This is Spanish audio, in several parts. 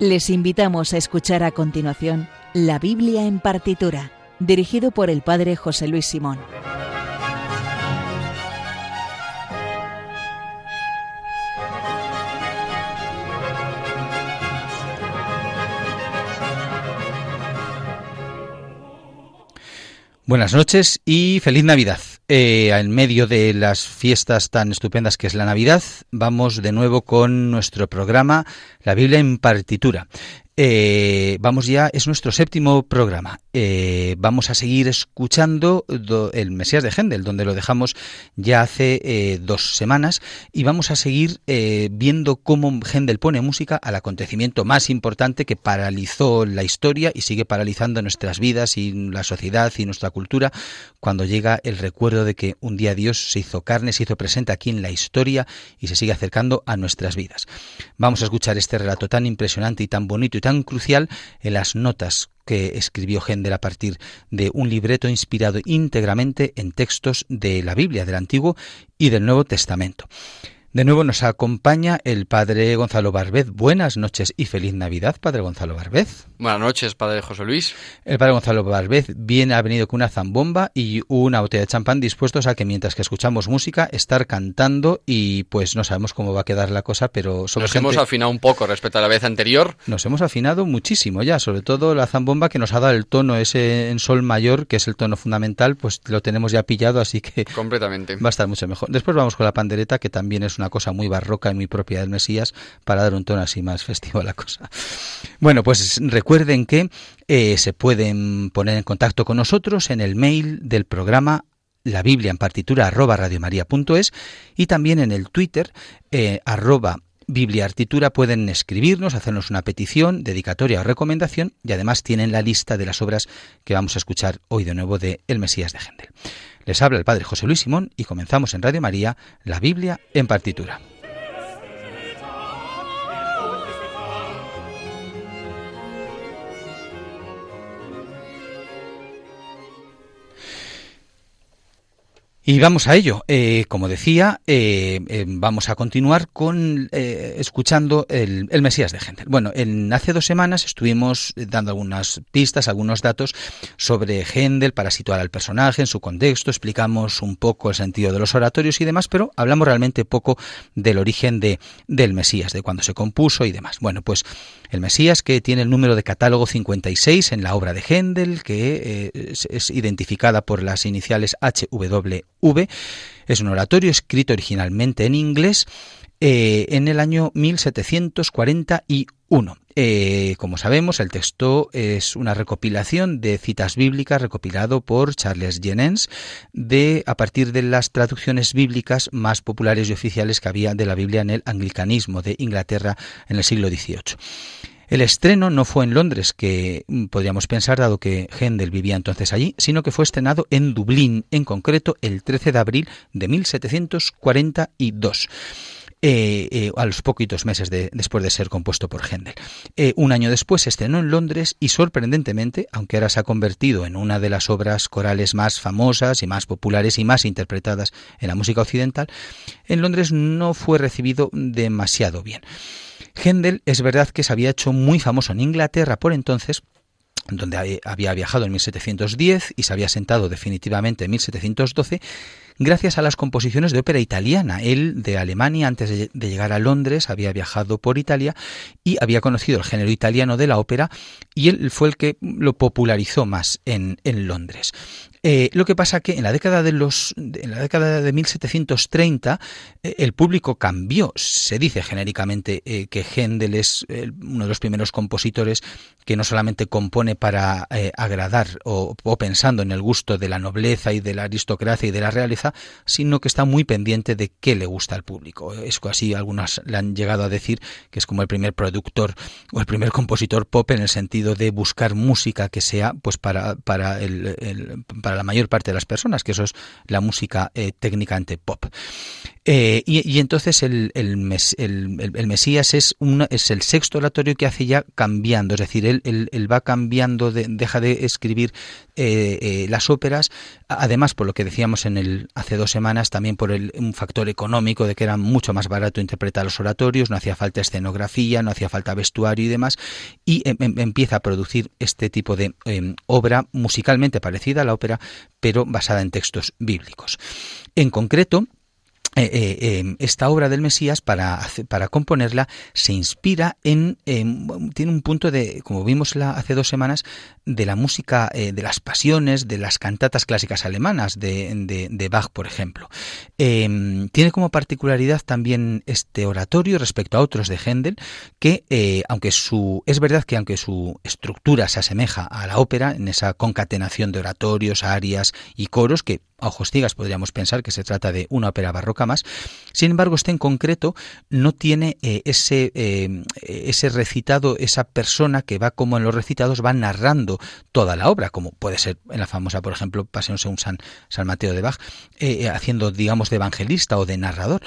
Les invitamos a escuchar a continuación La Biblia en partitura, dirigido por el Padre José Luis Simón. Buenas noches y feliz Navidad. Eh, en medio de las fiestas tan estupendas que es la Navidad, vamos de nuevo con nuestro programa La Biblia en partitura. Eh, vamos ya, es nuestro séptimo programa. Eh, vamos a seguir escuchando el Mesías de Händel, donde lo dejamos ya hace eh, dos semanas, y vamos a seguir viendo cómo Händel pone música al acontecimiento más importante que paralizó la historia y sigue paralizando nuestras vidas y la sociedad y nuestra cultura, cuando llega el recuerdo de que un día Dios se hizo carne, se hizo presente aquí en la historia y se sigue acercando a nuestras vidas. Vamos a escuchar este relato tan impresionante y tan bonito y tan crucial en las notas que escribió Händel a partir de un libreto inspirado íntegramente en textos de la Biblia, del Antiguo y del Nuevo Testamento. De nuevo nos acompaña el padre Gonzalo Barbez. Buenas noches y feliz Navidad, padre Gonzalo Barbez. Buenas noches, padre José Luis. El padre Gonzalo Barbez viene, ha venido con una zambomba y una botella de champán dispuestos a que mientras que escuchamos música, estar cantando y pues no sabemos cómo va a quedar la cosa, pero... nos hemos afinado un poco respecto a la vez anterior. Nos hemos afinado muchísimo ya, sobre todo la zambomba que nos ha dado el tono ese en sol mayor, que es el tono fundamental, pues lo tenemos ya pillado, así que... Completamente. Va a estar mucho mejor. Después vamos con la pandereta, que también es una cosa muy barroca y muy propia del Mesías para dar un tono así más festivo a la cosa. Bueno, pues recuerden que eh, se pueden poner en contacto con nosotros en el mail del programa la Biblia en partitura arroba radiomaria.es y también en el Twitter eh, arroba Biblia Artitura pueden escribirnos, hacernos una petición, dedicatoria o recomendación y además tienen la lista de las obras que vamos a escuchar hoy de nuevo de El Mesías de Gendel. Les habla el Padre José Luis Simón y comenzamos en Radio María la Biblia en partitura. Y vamos a ello. Eh, como decía, eh, eh, vamos a continuar con escuchando el, Mesías de Händel. Bueno, en, hace dos semanas estuvimos dando algunas pistas, algunos datos sobre Händel para situar al personaje en su contexto, explicamos un poco el sentido de los oratorios y demás, pero hablamos realmente poco del origen de, del Mesías, de cuándo se compuso y demás. Bueno, pues el Mesías, que tiene el número de catálogo 56 en la obra de Händel, que es, es identificada por las iniciales HW V. Es un oratorio escrito originalmente en inglés eh, en el año 1741. Eh, como sabemos, el texto es una recopilación de citas bíblicas recopilado por Charles Jennens de a partir de las traducciones bíblicas más populares y oficiales que había de la Biblia en el anglicanismo de Inglaterra en el siglo XVIII. El estreno no fue en Londres, que mm, podríamos pensar, dado que Händel vivía entonces allí, sino que fue estrenado en Dublín, en concreto el 13 de abril de 1742. Eh, eh, a los poquitos meses después de ser compuesto por Händel. Eh, un año después se estrenó en Londres y sorprendentemente, aunque ahora se ha convertido en una de las obras corales más famosas y más populares y más interpretadas en la música occidental, en Londres no fue recibido demasiado bien. Händel es verdad que se había hecho muy famoso en Inglaterra por entonces, donde había viajado en 1710 y se había sentado definitivamente en 1712, gracias a las composiciones de ópera italiana. Él, de Alemania, antes de llegar a Londres, había viajado por Italia y había conocido el género italiano de la ópera y él fue el que lo popularizó más en, en Londres. Eh, lo que pasa que en la década de los en la década de 1730 eh, el público cambió. Se dice genéricamente eh, que Händel es uno de los primeros compositores que no solamente compone para agradar o, pensando en el gusto de la nobleza y de la aristocracia y de la realeza, sino que está muy pendiente de qué le gusta al público. Es así algunas le han llegado a decir que es como el primer productor o el primer compositor pop en el sentido de buscar música que sea pues para para el, para la mayor parte de las personas, que eso es la música eh, técnicamente pop. Eh, y, entonces el, el, Mesías es, es el sexto oratorio que hace ya cambiando, es decir, él, él, va cambiando, deja de escribir eh, eh, las óperas, además por lo que decíamos en el hace dos semanas, también por el, un factor económico de que era mucho más barato interpretar los oratorios, no hacía falta escenografía, no hacía falta vestuario y demás, y em, em, empieza a producir este tipo de em, obra musicalmente parecida a la ópera, pero basada en textos bíblicos. En concreto, eh, eh, em, esta obra del Mesías para, para componerla se inspira en, tiene un punto de como vimos la, hace dos semanas de la música eh, de las pasiones de las cantatas clásicas alemanas de, de, Bach por ejemplo em, tiene como particularidad también este oratorio respecto a otros de Händel que aunque su es verdad que aunque su estructura se asemeja a la ópera en esa concatenación de oratorios arias y coros que a ojos ciegas podríamos pensar que se trata de una ópera barroca más. Sin embargo, este en concreto no tiene eh, ese, eh, ese recitado, esa persona que va como en los recitados va narrando toda la obra, como puede ser en la famosa, por ejemplo, Pasión según San, San Mateo de Bach, eh, haciendo, digamos, de evangelista o de narrador,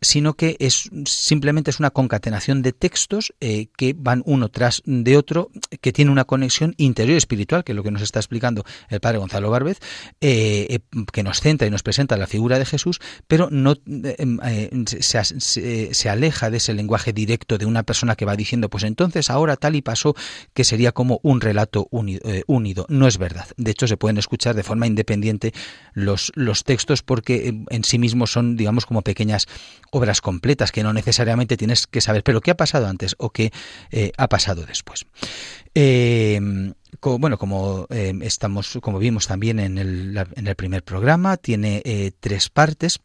sino que es simplemente es una concatenación de textos que van uno tras de otro, que tiene una conexión interior espiritual, que es lo que nos está explicando el padre Gonzalo Barbez, que nos centra y nos presenta la figura de Jesús, pero no em, eh, se, aleja de ese lenguaje directo de una persona que va diciendo, pues entonces ahora tal y pasó, que sería como un relato eh, unido. No es verdad. De hecho, se pueden escuchar de forma independiente los, los textos porque en sí mismos son, digamos, como pequeñas obras completas que no necesariamente tienes que saber, pero qué ha pasado antes o qué eh, ha pasado después. Eh, bueno, como eh, estamos, como vimos también en el, en el primer programa, tiene eh, tres partes.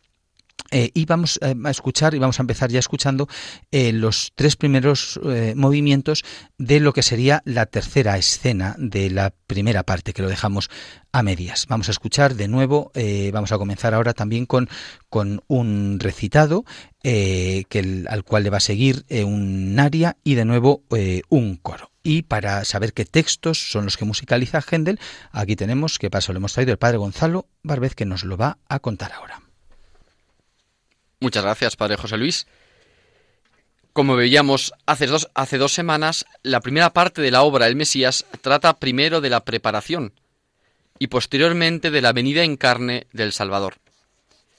Eh, y vamos a escuchar y vamos a empezar ya escuchando los tres primeros movimientos de lo que sería la tercera escena de la primera parte que lo dejamos a medias. Vamos a escuchar de nuevo, vamos a comenzar ahora también con, con un recitado que al cual le va a seguir un aria y de nuevo un coro. Y para saber qué textos son los que musicaliza Händel, aquí tenemos, que paso lo hemos traído el padre Gonzalo Barbez, que nos lo va a contar ahora. Muchas gracias, padre José Luis. Como veíamos hace dos, semanas, la primera parte de la obra El Mesías trata primero de la preparación y posteriormente de la venida en carne del Salvador.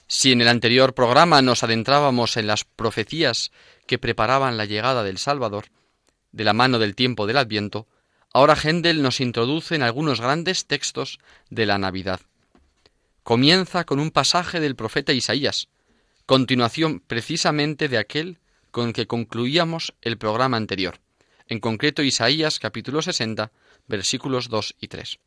Si en el anterior programa nos adentrábamos en las profecías que preparaban la llegada del Salvador, de la mano del tiempo del Adviento, ahora Händel nos introduce en algunos grandes textos de la Navidad. Comienza con un pasaje del profeta Isaías, continuación precisamente de aquel con que concluíamos el programa anterior, en concreto Isaías capítulo 60, versículos 2 y 3.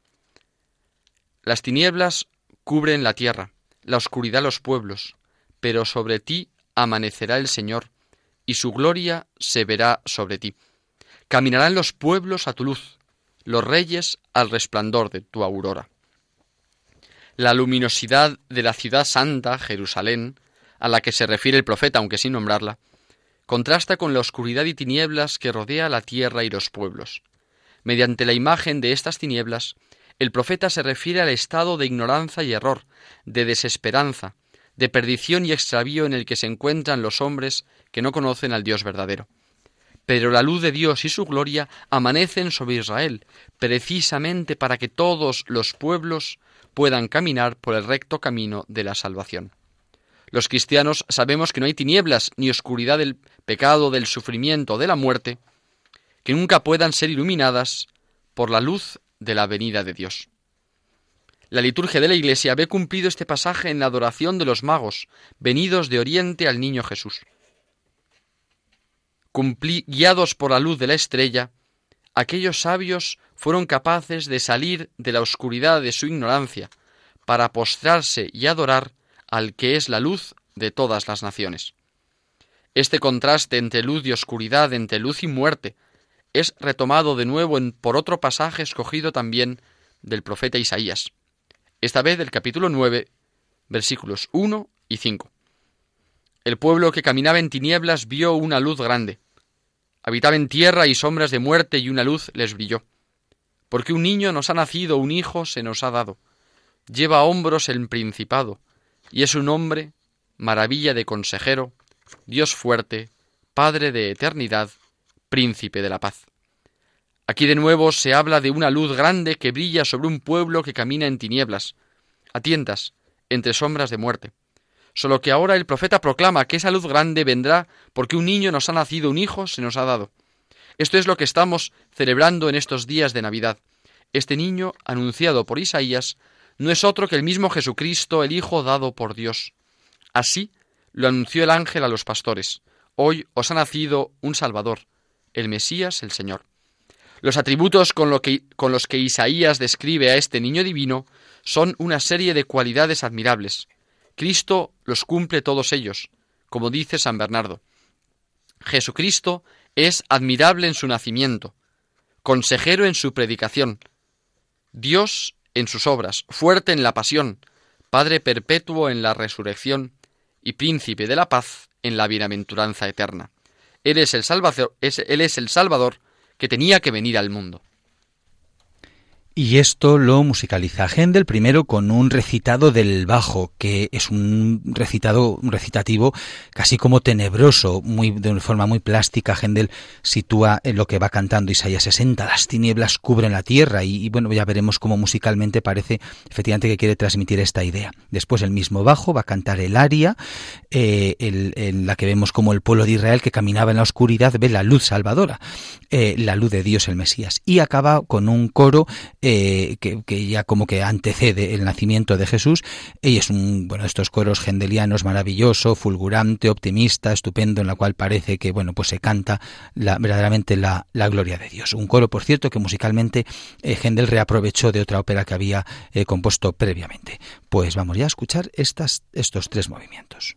Las tinieblas cubren la tierra, la oscuridad los pueblos, pero sobre ti amanecerá el Señor, y su gloria se verá sobre ti. Caminarán los pueblos a tu luz, los reyes al resplandor de tu aurora. La luminosidad de la ciudad santa, Jerusalén, a la que se refiere el profeta, aunque sin nombrarla, contrasta con la oscuridad y tinieblas que rodea la tierra y los pueblos. Mediante la imagen de estas tinieblas, el profeta se refiere al estado de ignorancia y error, de desesperanza, de perdición y extravío en el que se encuentran los hombres que no conocen al Dios verdadero pero la luz de Dios y su gloria amanecen sobre Israel, precisamente para que todos los pueblos puedan caminar por el recto camino de la salvación. Los cristianos sabemos que no hay tinieblas ni oscuridad del pecado, del sufrimiento, de la muerte, que nunca puedan ser iluminadas por la luz de la venida de Dios. La liturgia de la Iglesia ve cumplido este pasaje en la adoración de los magos, venidos de Oriente al niño Jesús guiados por la luz de la estrella, aquellos sabios fueron capaces de salir de la oscuridad de su ignorancia para postrarse y adorar al que es la luz de todas las naciones. Este contraste entre luz y oscuridad, entre luz y muerte, es retomado de nuevo en, por otro pasaje escogido también del profeta Isaías, esta vez del capítulo 9, versículos 1 y 5. El pueblo que caminaba en tinieblas vio una luz grande. Habitaba en tierra y sombras de muerte y una luz les brilló. Porque un niño nos ha nacido, un hijo se nos ha dado. Lleva a hombros el principado, y es un hombre maravilla de consejero, Dios fuerte, Padre de eternidad, príncipe de la paz. Aquí de nuevo se habla de una luz grande que brilla sobre un pueblo que camina en tinieblas, a tientas, entre sombras de muerte. Solo que ahora el profeta proclama que esa luz grande vendrá porque un niño nos ha nacido, un hijo se nos ha dado. Esto es lo que estamos celebrando en estos días de Navidad. Este niño, anunciado por Isaías, no es otro que el mismo Jesucristo, el Hijo dado por Dios. Así lo anunció el ángel a los pastores. Hoy os ha nacido un Salvador, el Mesías, el Señor. Los atributos con, los que Isaías describe a este niño divino son una serie de cualidades admirables. Cristo los cumple todos ellos, como dice San Bernardo. Jesucristo es admirable en su nacimiento, consejero en su predicación, Dios en sus obras, fuerte en la pasión, Padre perpetuo en la resurrección y príncipe de la paz en la bienaventuranza eterna. Él es el Salvador, él es el Salvador que tenía que venir al mundo. Y esto lo musicaliza Händel primero con un recitado del bajo, que es un recitado, un recitativo casi como tenebroso, muy, de una forma muy plástica. Händel sitúa en lo que va cantando Isaías 60, las tinieblas cubren la tierra, y, bueno, ya veremos cómo musicalmente parece efectivamente que quiere transmitir esta idea. Después el mismo bajo va a cantar el aria, eh, en la que vemos como el pueblo de Israel que caminaba en la oscuridad ve la luz salvadora, eh, la luz de Dios el Mesías, y acaba con un coro que, ya como que antecede el nacimiento de Jesús y es un bueno estos coros gendelianos maravilloso, fulgurante, optimista, estupendo en la cual parece que bueno pues se canta la, verdaderamente la, gloria de Dios. Un coro por cierto que musicalmente eh, Gendel reaprovechó de otra ópera que había eh, compuesto previamente. Pues vamos ya a escuchar estas, estos tres movimientos.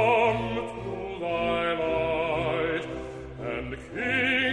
come to thy light and keep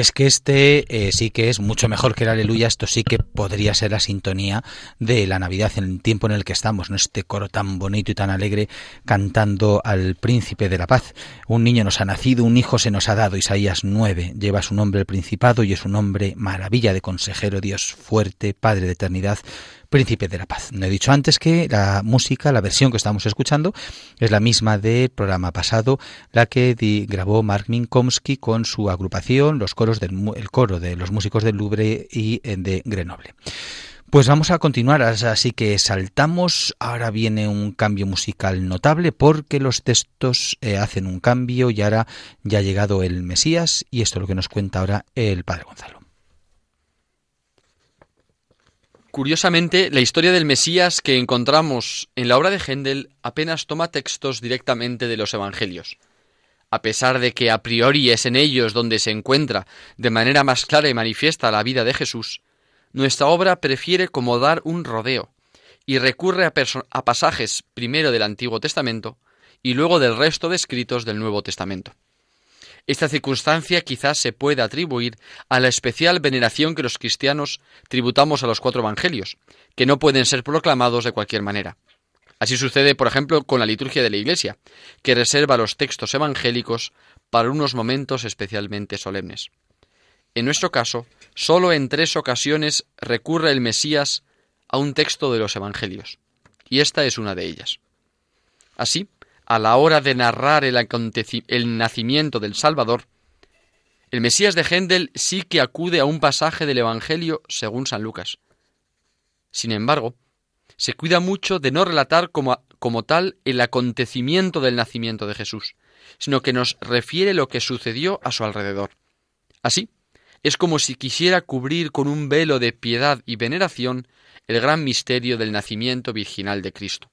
es que este eh, sí que es mucho mejor que el aleluya, esto sí que podría ser la sintonía de la Navidad en el tiempo en el que estamos, ¿no? Este coro tan bonito y tan alegre cantando al príncipe de la paz. Un niño nos ha nacido, un hijo se nos ha dado, Isaías 9, lleva su nombre el principado y es un hombre maravilla de consejero, Dios fuerte, Padre de eternidad, Príncipe de la Paz. No he dicho antes que la música, la versión que estamos escuchando, es la misma del programa pasado, la que grabó Mark Minkowski con su agrupación, los coros del el coro de los músicos del Louvre y eh, de Grenoble. Pues vamos a continuar, así que saltamos. Ahora viene un cambio musical notable porque los textos eh, hacen un cambio y ahora ya ha llegado el Mesías y esto es lo que nos cuenta ahora el Padre Gonzalo. Curiosamente, la historia del Mesías que encontramos en la obra de Händel apenas toma textos directamente de los Evangelios. A pesar de que a priori es en ellos donde se encuentra de manera más clara y manifiesta la vida de Jesús, nuestra obra prefiere como dar un rodeo y recurre a, pasajes primero del Antiguo Testamento y luego del resto de escritos del Nuevo Testamento. Esta circunstancia quizás se pueda atribuir a la especial veneración que los cristianos tributamos a los cuatro evangelios, que no pueden ser proclamados de cualquier manera. Así sucede, por ejemplo, con la liturgia de la Iglesia, que reserva los textos evangélicos para unos momentos especialmente solemnes. En nuestro caso, sólo en tres ocasiones recurre el Mesías a un texto de los Evangelios, y esta es una de ellas. Así, a la hora de narrar el, nacimiento del Salvador, el Mesías de Händel sí que acude a un pasaje del Evangelio según San Lucas. Sin embargo, se cuida mucho de no relatar como tal el acontecimiento del nacimiento de Jesús, sino que nos refiere lo que sucedió a su alrededor. Así, es como si quisiera cubrir con un velo de piedad y veneración el gran misterio del nacimiento virginal de Cristo.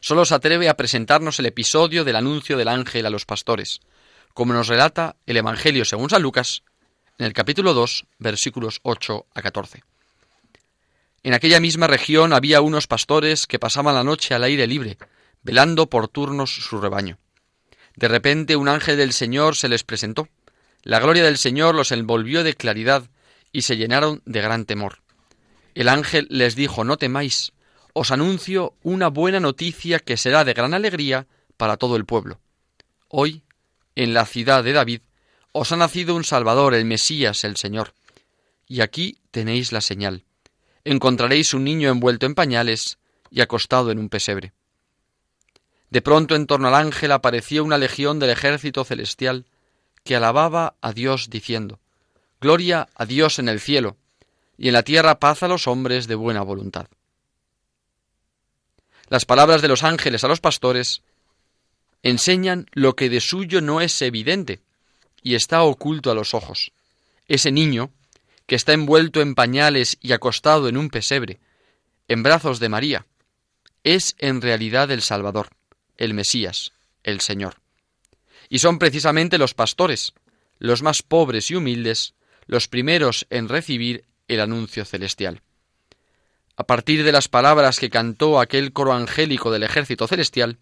Solo se atreve a presentarnos el episodio del anuncio del ángel a los pastores, como nos relata el Evangelio según San Lucas, en el capítulo 2, versículos 8 a 14. En aquella misma región había unos pastores que pasaban la noche al aire libre, velando por turnos su rebaño. De repente un ángel del Señor se les presentó la gloria del Señor los envolvió de claridad y se llenaron de gran temor. El ángel les dijo, no temáis, os anuncio una buena noticia que será de gran alegría para todo el pueblo. Hoy, en la ciudad de David, os ha nacido un Salvador, el Mesías, el Señor. Y aquí tenéis la señal. Encontraréis un niño envuelto en pañales y acostado en un pesebre. De pronto en torno al ángel apareció una legión del ejército celestial que alababa a Dios diciendo, Gloria a Dios en el cielo, y en la tierra paz a los hombres de buena voluntad. Las palabras de los ángeles a los pastores enseñan lo que de suyo no es evidente y está oculto a los ojos. Ese niño, que está envuelto en pañales y acostado en un pesebre, en brazos de María, es en realidad el Salvador, el Mesías, el Señor. Y son precisamente los pastores, los más pobres y humildes, los primeros en recibir el anuncio celestial. A partir de las palabras que cantó aquel coro angélico del ejército celestial,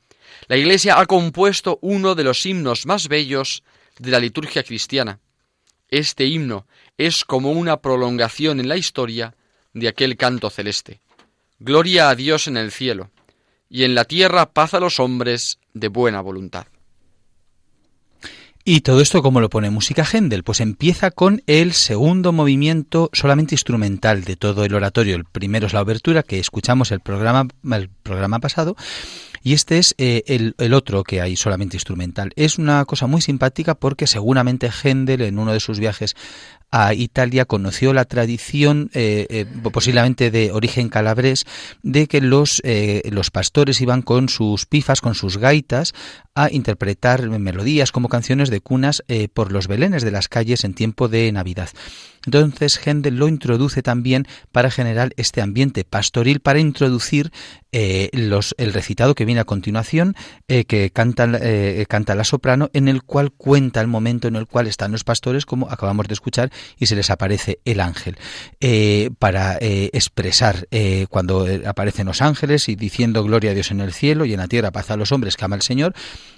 la Iglesia ha compuesto uno de los himnos más bellos de la liturgia cristiana. Este himno es como una prolongación en la historia de aquel canto celeste. Gloria a Dios en el cielo, y en la tierra paz a los hombres de buena voluntad. Y todo esto, como lo pone música Händel? Pues empieza con el segundo movimiento solamente instrumental de todo el oratorio. El primero es la obertura, que escuchamos el programa, el programa pasado, y este es eh, el, el, otro que hay solamente instrumental. Es una cosa muy simpática porque seguramente Händel en uno de sus viajes a Italia conoció la tradición, eh, eh, posiblemente de origen calabrés, de que los, eh, los pastores iban con sus pifas, con sus gaitas, a interpretar melodías como canciones de cunas por los belenes de las calles en tiempo de Navidad. Entonces Händel lo introduce también para generar este ambiente pastoril, para introducir los, el recitado que viene a continuación, que canta, canta la soprano, en el cual cuenta el momento en el cual están los pastores, como acabamos de escuchar, y se les aparece el ángel, para expresar cuando aparecen los ángeles y diciendo gloria a Dios en el cielo y en la tierra paz a los hombres que ama el Señor,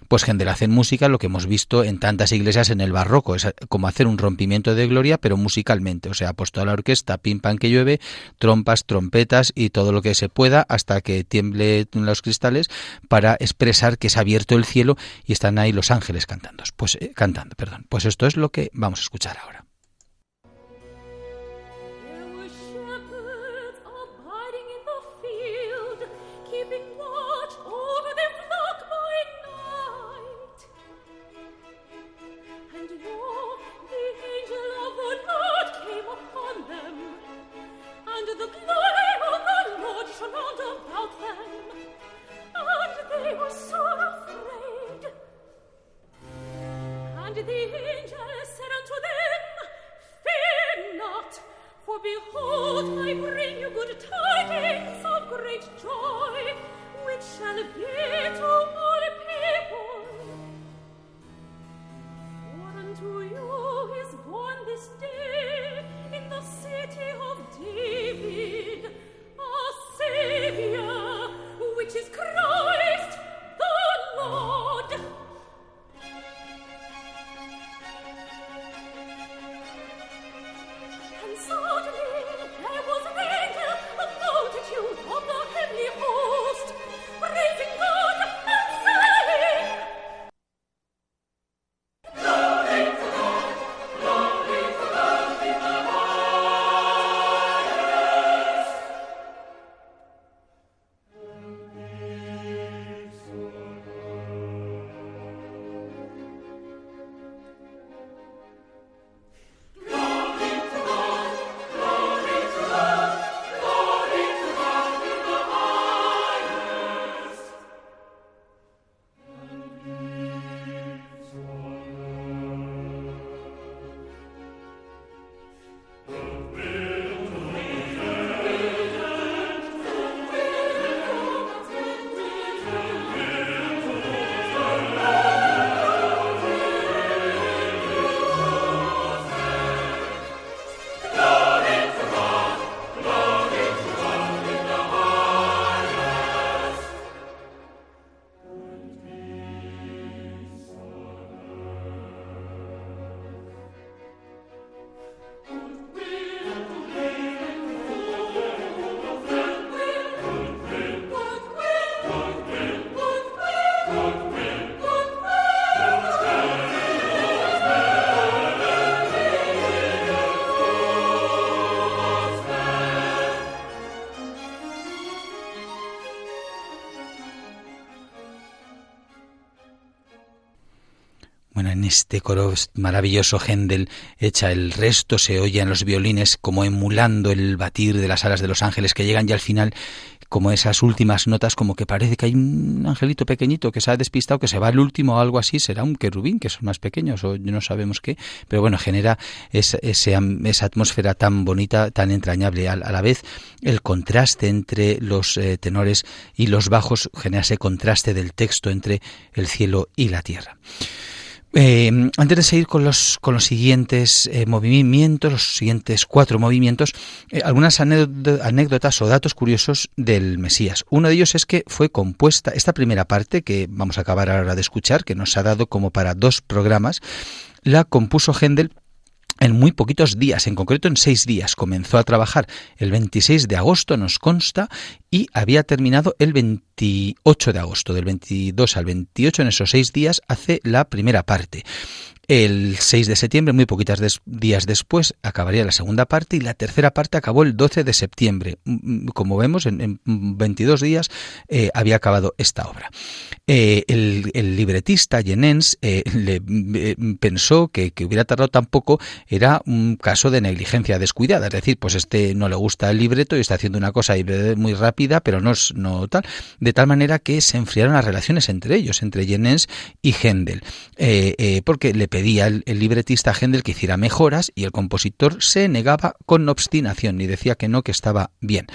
pues Händel hace en música lo que hemos visto en tantas iglesias en el barroco, es como hacer un rompimiento de gloria, pero musicalmente, o sea, puesto a la orquesta, pim pam que llueve, trompas, trompetas y todo lo que se pueda hasta que tiemble los cristales para expresar que se ha abierto el cielo y están ahí los ángeles cantando. Pues eh, cantando, perdón. Pues esto es lo que vamos a escuchar ahora. Este coro maravilloso Händel echa el resto, se oye en los violines como emulando el batir de las alas de los ángeles que llegan ya al final como esas últimas notas, como que parece que hay un angelito pequeñito que se ha despistado, que se va al último o algo así, será un querubín, que son más pequeños, o no sabemos qué, pero bueno, genera esa, esa atmósfera tan bonita, tan entrañable. A, la vez, el contraste entre los eh, tenores y los bajos genera ese contraste del texto entre el cielo y la tierra. Eh, antes de seguir con los, con los siguientes eh, movimientos, los siguientes cuatro movimientos, eh, algunas anécdotas o datos curiosos del Mesías. Uno de ellos es que fue compuesta, esta primera parte que vamos a acabar ahora de escuchar, que nos ha dado como para dos programas, la compuso Händel en muy poquitos días, en concreto en seis días. Comenzó a trabajar el 26 de agosto, nos consta, y había terminado el 28 de agosto. Del 22 al 28, en esos seis días, hace la primera parte. El 6 de septiembre, muy poquitos días después, acabaría la segunda parte y la tercera parte acabó el 12 de septiembre. Mm, mm, como vemos, en, 22 días eh, había acabado esta obra. Eh, el, libretista Jenens eh, le, pensó que, que, hubiera tardado tan poco era un caso de negligencia descuidada. Es decir, pues este no le gusta el libreto y está haciendo una cosa muy rápida, pero no, no tal. De tal manera que se enfriaron las relaciones entre ellos, entre Jenens y Händel. porque le pedía el, libretista a Händel que hiciera mejoras y el compositor se negaba con obstinación y decía que no, que estaba bien.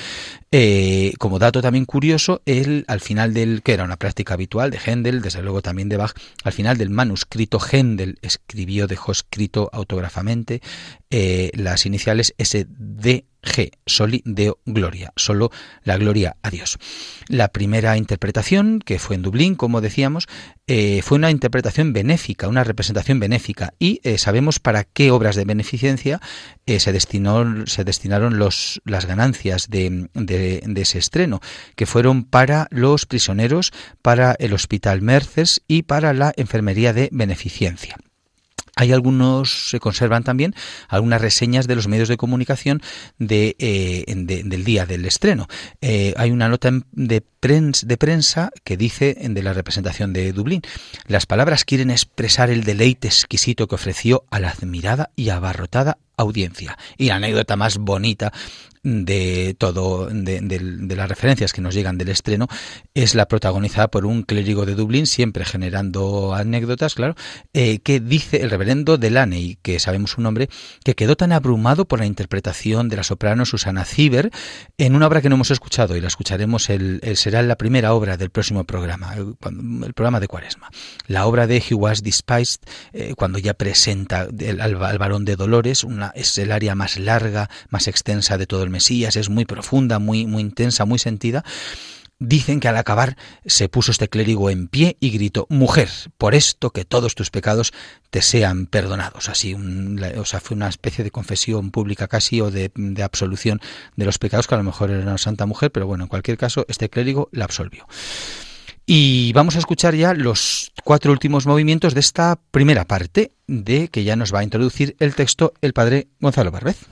Eh, como dato también curioso, él al final del, que era una práctica habitual de Händel, desde luego también de Bach, al final del manuscrito Händel escribió, dejó escrito autógrafamente eh, las iniciales SD G, soli deo gloria, solo la gloria a Dios. La primera interpretación, que fue en Dublín, como decíamos, eh, fue una interpretación benéfica, una representación benéfica, y eh, sabemos para qué obras de beneficencia eh, se, destinaron las ganancias de, de, ese estreno, que fueron para los prisioneros, para el Hospital Merces y para la Enfermería de Beneficencia. Hay algunos, se conservan también algunas reseñas de los medios de comunicación de, eh, del día del estreno. Eh, hay una nota de prensa, de prensa que dice de la representación de Dublín, las palabras quieren expresar el deleite exquisito que ofreció a la admirada y abarrotada audiencia. Y la anécdota más bonita de todo, de, las referencias que nos llegan del estreno, es la protagonizada por un clérigo de Dublín, siempre generando anécdotas, claro, eh, que dice el reverendo Delaney, que sabemos su nombre, que quedó tan abrumado por la interpretación de la soprano Susana Ciber en una obra que no hemos escuchado y la escucharemos, el, será la primera obra del próximo programa, el, programa de Cuaresma. La obra de He Was Despised, eh, cuando ya presenta al, al varón de Dolores, una, es el área más larga, más extensa de todo el Mesías, es muy profunda, muy, muy intensa, muy sentida. Dicen que al acabar se puso este clérigo en pie y gritó, Mujer, por esto que todos tus pecados te sean perdonados. Así, o sea, fue una especie de confesión pública casi o de, de, absolución de los pecados, que a lo mejor era una santa mujer, pero bueno, en cualquier caso, este clérigo la absolvió. Y vamos a escuchar ya los cuatro últimos movimientos de esta primera parte de que ya nos va a introducir el texto el padre Gonzalo Barbez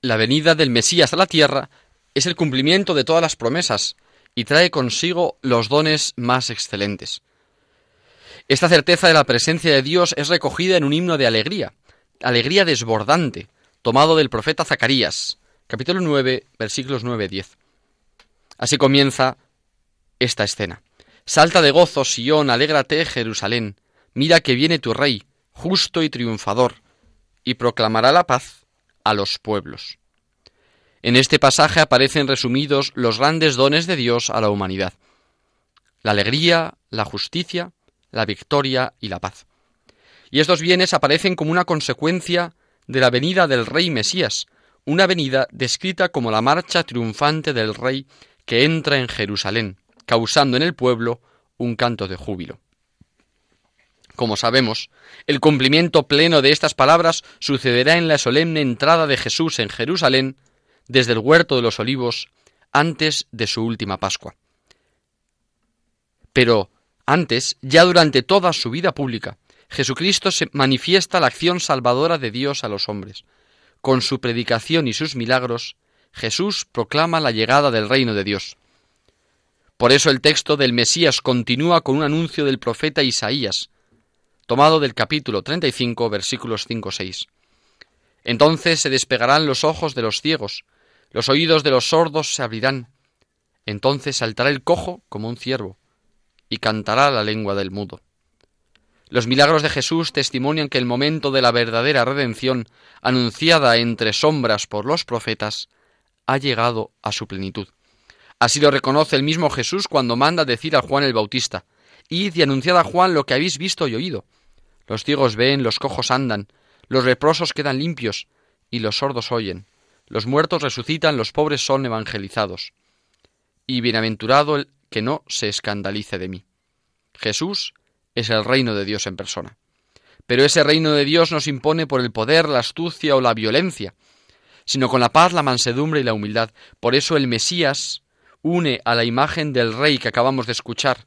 la venida del Mesías a la tierra es el cumplimiento de todas las promesas y trae consigo los dones más excelentes. Esta certeza de la presencia de Dios es recogida en un himno de alegría, alegría desbordante, tomado del profeta Zacarías, capítulo 9, versículos 9-10. Así comienza esta escena. Salta de gozo, Sión, alégrate, Jerusalén, mira que viene tu rey, justo y triunfador, y proclamará la paz a los pueblos. En este pasaje aparecen resumidos los grandes dones de Dios a la humanidad. La alegría, la justicia, la victoria y la paz. Y estos bienes aparecen como una consecuencia de la venida del rey Mesías, una venida descrita como la marcha triunfante del rey que entra en Jerusalén, causando en el pueblo un canto de júbilo. Como sabemos, el cumplimiento pleno de estas palabras sucederá en la solemne entrada de Jesús en Jerusalén desde el huerto de los olivos antes de su última Pascua. Pero antes, ya durante toda su vida pública, Jesucristo se manifiesta la acción salvadora de Dios a los hombres. Con su predicación y sus milagros, Jesús proclama la llegada del reino de Dios. Por eso el texto del Mesías continúa con un anuncio del profeta Isaías, tomado del capítulo 35, versículos 5-6. Entonces se despegarán los ojos de los ciegos, los oídos de los sordos se abrirán. Entonces saltará el cojo como un ciervo, y cantará la lengua del mudo. Los milagros de Jesús testimonian que el momento de la verdadera redención, anunciada entre sombras por los profetas, ha llegado a su plenitud. Así lo reconoce el mismo Jesús cuando manda decir a Juan el Bautista, Id y anunciad a Juan lo que habéis visto y oído. Los ciegos ven, los cojos andan, los leprosos quedan limpios, y los sordos oyen. Los muertos resucitan, los pobres son evangelizados. Y bienaventurado el que no se escandalice de mí. Jesús es el reino de Dios en persona. Pero ese reino de Dios no se impone por el poder, la astucia o la violencia, sino con la paz, la mansedumbre y la humildad. Por eso el Mesías une a la imagen del rey que acabamos de escuchar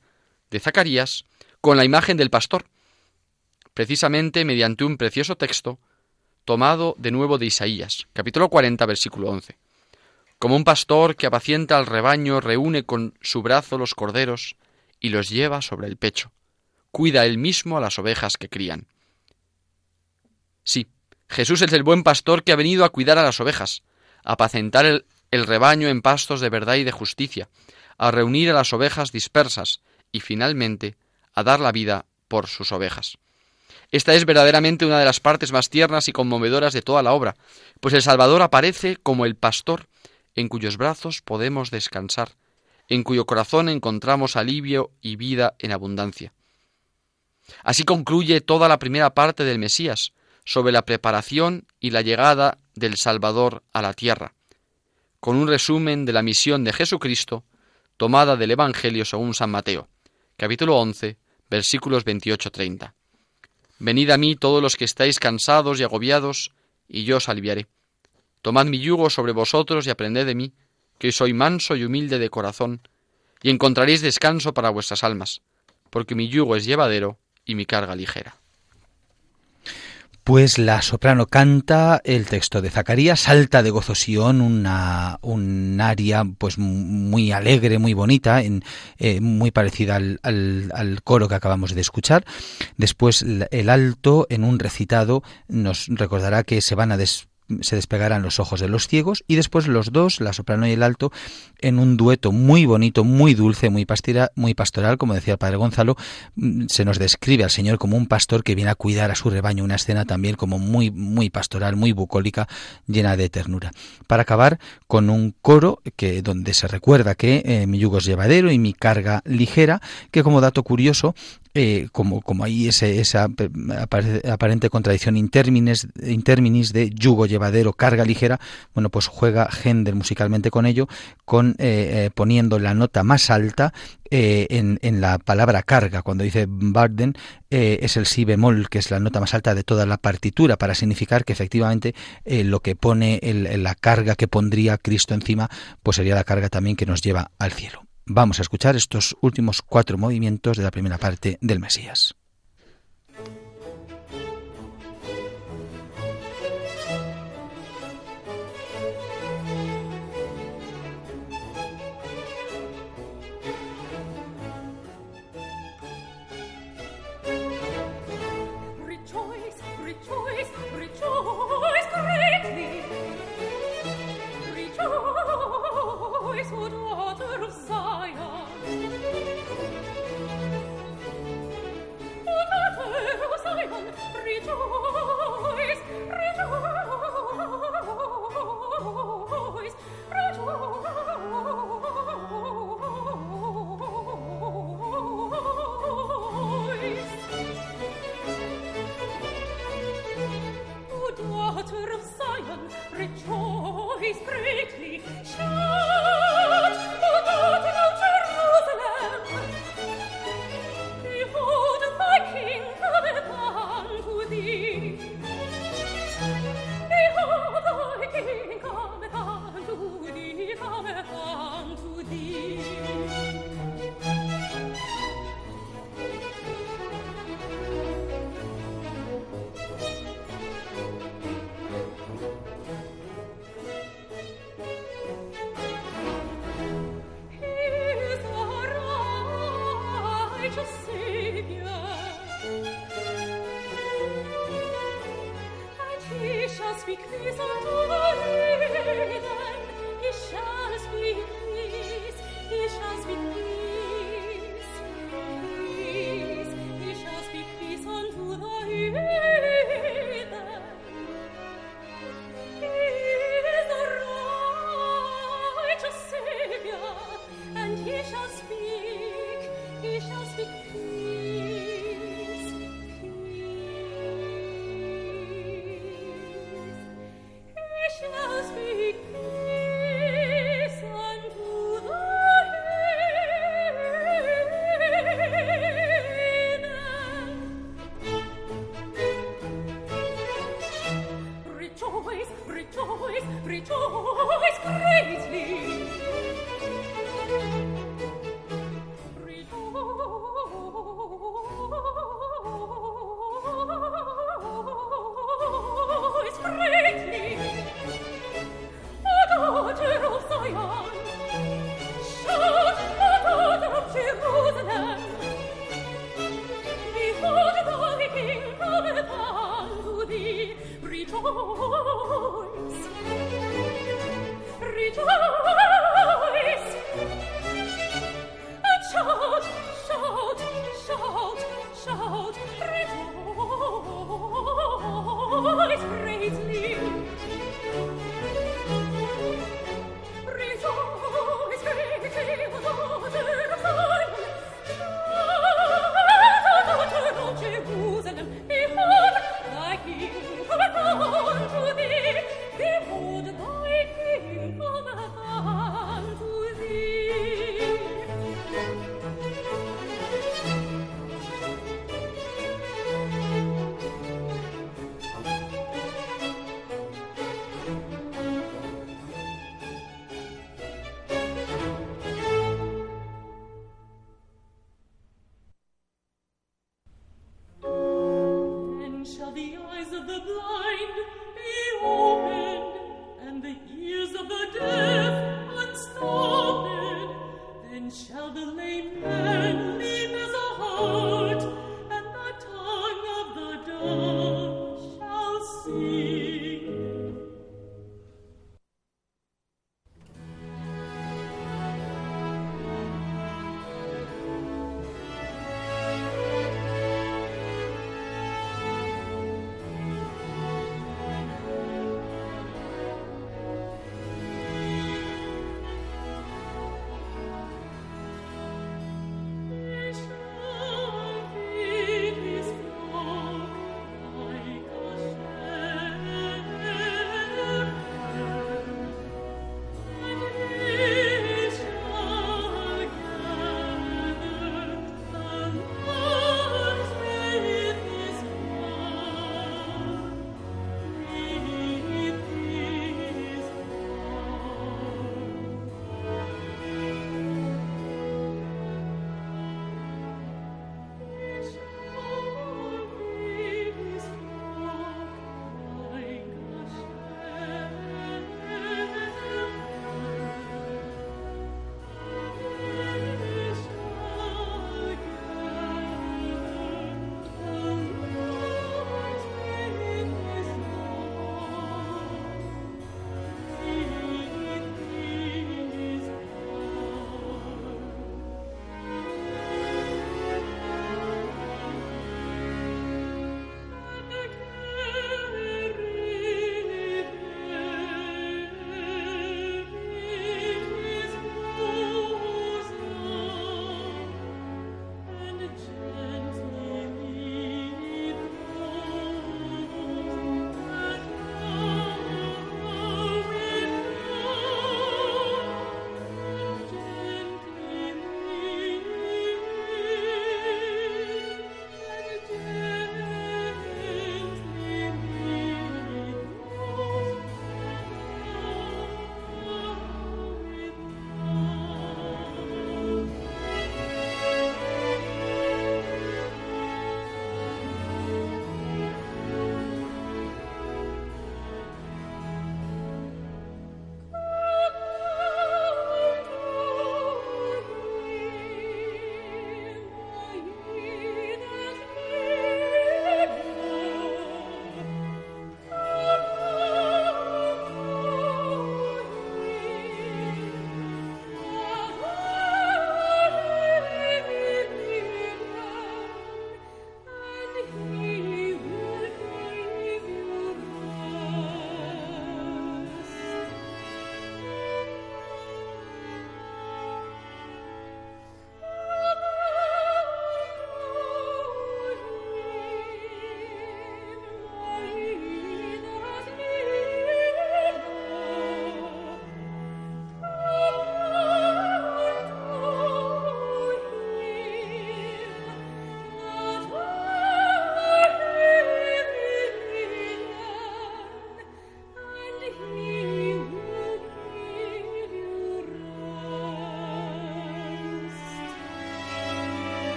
de Zacarías con la imagen del pastor, precisamente mediante un precioso texto tomado de nuevo de Isaías, capítulo 40, versículo 11. Como un pastor que apacienta al rebaño reúne con su brazo los corderos y los lleva sobre el pecho. Cuida él mismo a las ovejas que crían. Sí, Jesús es el buen pastor que ha venido a cuidar a las ovejas, a apacentar el, el rebaño en pastos de verdad y de justicia, a reunir a las ovejas dispersas y finalmente a dar la vida por sus ovejas. Esta es verdaderamente una de las partes más tiernas y conmovedoras de toda la obra, pues el Salvador aparece como el pastor en cuyos brazos podemos descansar, en cuyo corazón encontramos alivio y vida en abundancia. Así concluye toda la primera parte del Mesías, sobre la preparación y la llegada del Salvador a la tierra, con un resumen de la misión de Jesucristo tomada del Evangelio según San Mateo, capítulo 11, versículos 28-30. Venid a mí todos los que estáis cansados y agobiados, y yo os aliviaré. Tomad mi yugo sobre vosotros y aprended de mí, que soy manso y humilde de corazón, y encontraréis descanso para vuestras almas, porque mi yugo es llevadero y mi carga ligera. Pues la soprano canta el texto de Zacarías, salta de gozo Sion, una, un aria pues muy alegre, muy bonita, en, eh, muy parecida al, al, coro que acabamos de escuchar. Después el alto en un recitado nos recordará que se van a des se despegarán los ojos de los ciegos y después los dos, la soprano y el alto, en un dueto muy bonito, muy dulce, muy, muy pastoral, como decía el padre Gonzalo, mm, se nos describe al Señor como un pastor que viene a cuidar a su rebaño, una escena también como muy, muy pastoral, muy bucólica, llena de ternura. Para acabar con un coro que donde se recuerda que eh, mi yugo es llevadero y mi carga ligera, que como dato curioso eh, como, como hay esa aparente contradicción interminis, interminis de yugo llevadero, carga ligera, bueno, pues juega Händel musicalmente con ello, con eh, eh, poniendo la nota más alta en, en, la palabra carga. Cuando dice Barden, es el si bemol, que es la nota más alta de toda la partitura, para significar que efectivamente lo que pone la carga que pondría Cristo encima, pues sería la carga también que nos lleva al cielo. Vamos a escuchar estos últimos cuatro movimientos de la primera parte del Mesías. Thank you.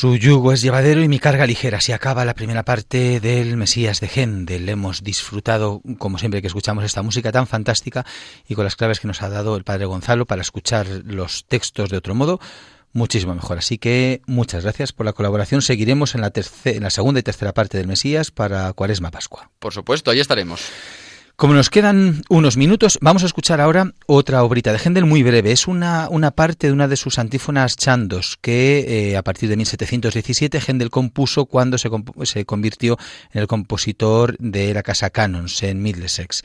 Su yugo es llevadero y mi carga ligera. Se acaba la primera parte del Mesías de Händel. Hemos disfrutado, como siempre que escuchamos esta música tan fantástica y con las claves que nos ha dado el Padre Gonzalo para escuchar los textos de otro modo, muchísimo mejor. Así que muchas gracias por la colaboración. Seguiremos en la, en la segunda y tercera parte del Mesías para Cuaresma Pascua. Por supuesto, ahí estaremos. Como nos quedan unos minutos, vamos a escuchar ahora otra obrita de Händel muy breve. Es una, una parte de una de sus antífonas chandos que eh, a partir de 1717 Händel compuso cuando se, se, convirtió en el compositor de la casa Canons en Middlesex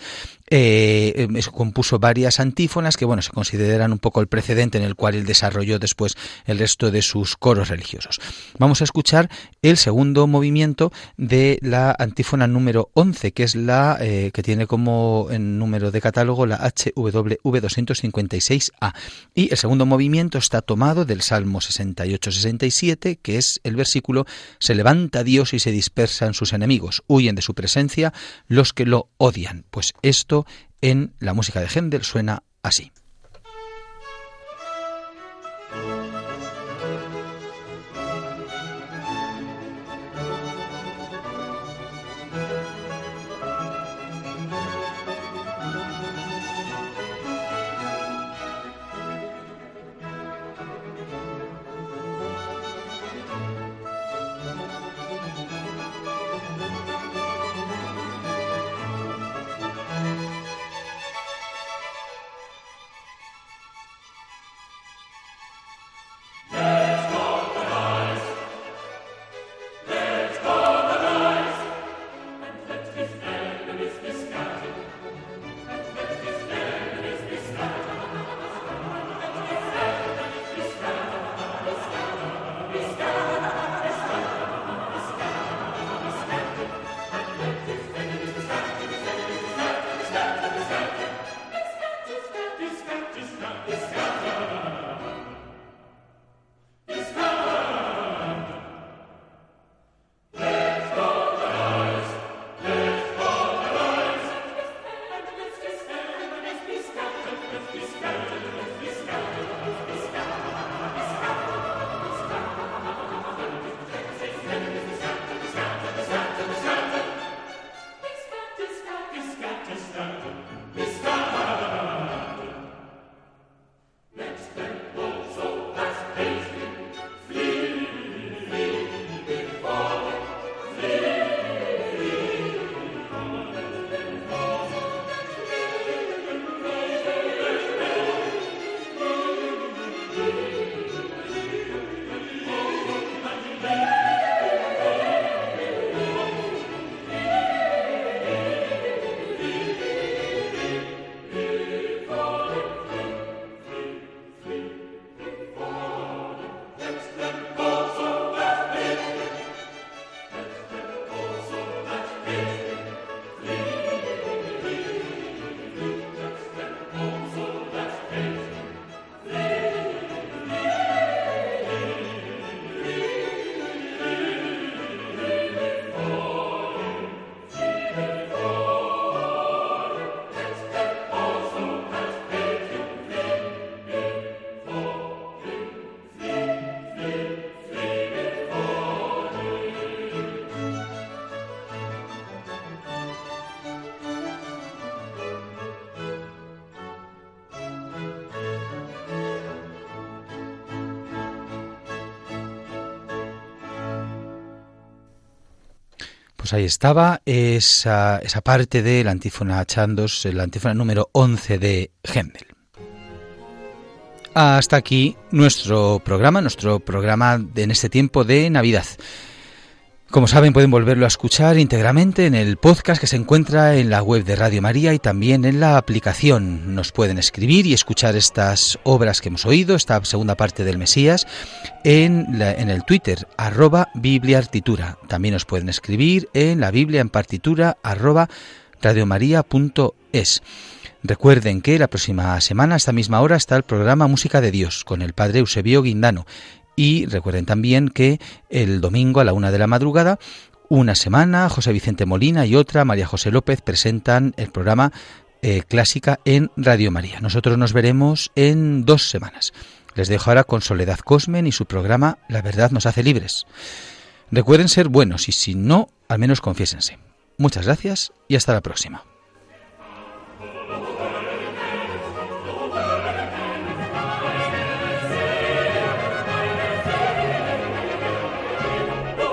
eh, compuso varias antífonas que bueno se consideran un poco el precedente en el cual él desarrolló después el resto de sus coros religiosos. Vamos a escuchar el segundo movimiento de la antífona número 11, que es la eh, que tiene como número de catálogo la HWV 256A. Y el segundo movimiento está tomado del Salmo 68-67, que es el versículo Se levanta Dios y se dispersan sus enemigos, huyen de su presencia los que lo odian. Pues esto en la música de Händel suena así. Pues ahí estaba esa, esa parte de la antífona Chandos, la antífona número 11 de Händel. Hasta aquí nuestro programa, nuestro programa de, en este tiempo de Navidad. Como saben, pueden volverlo a escuchar íntegramente en el podcast que se encuentra en la web de Radio María y también en la aplicación. Nos pueden escribir y escuchar estas obras que hemos oído, esta segunda parte del Mesías, en, el Twitter, arroba Biblia Artitura. También nos pueden escribir en la Biblia en partitura, arroba radiomaria.es. Recuerden que la próxima semana, a esta misma hora, está el programa Música de Dios con el padre Eusebio Guindano y recuerden también que el domingo a la una de la madrugada, una semana, José Vicente Molina y otra, María José López, presentan el programa eh, Clásica en Radio María. Nosotros nos veremos en dos semanas. Les dejo ahora con Soledad Cosmen y su programa La verdad nos hace libres. Recuerden ser buenos y si no, al menos confiésense. Muchas gracias y hasta la próxima.